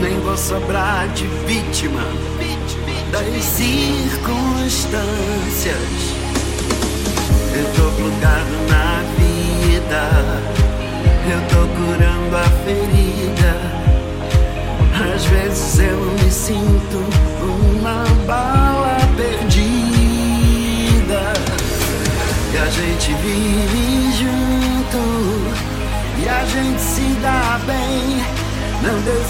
Nem vou sobrar de vítima das circunstâncias. Eu tô plugado na vida. Eu tô curando a ferida. Às vezes eu me sinto uma bala perdida. E a gente vive junto. E a gente se dá bem. Não desejamos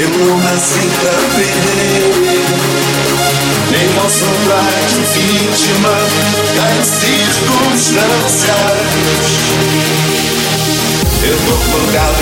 Eu não nasci pra perder. Nem vou sobrar de vítima Das circunstâncias. Eu tô plugado